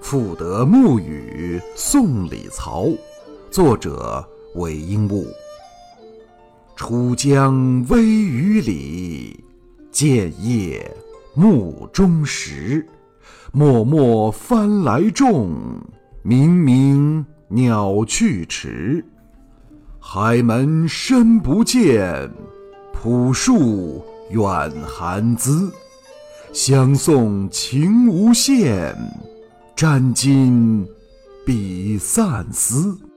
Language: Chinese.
赋得暮雨送李曹，作者韦应物。楚江微雨里，建业暮中时。漠漠帆来重，冥冥鸟去迟。海门深不见，朴树远寒滋。相送情无限。沾巾，比散丝。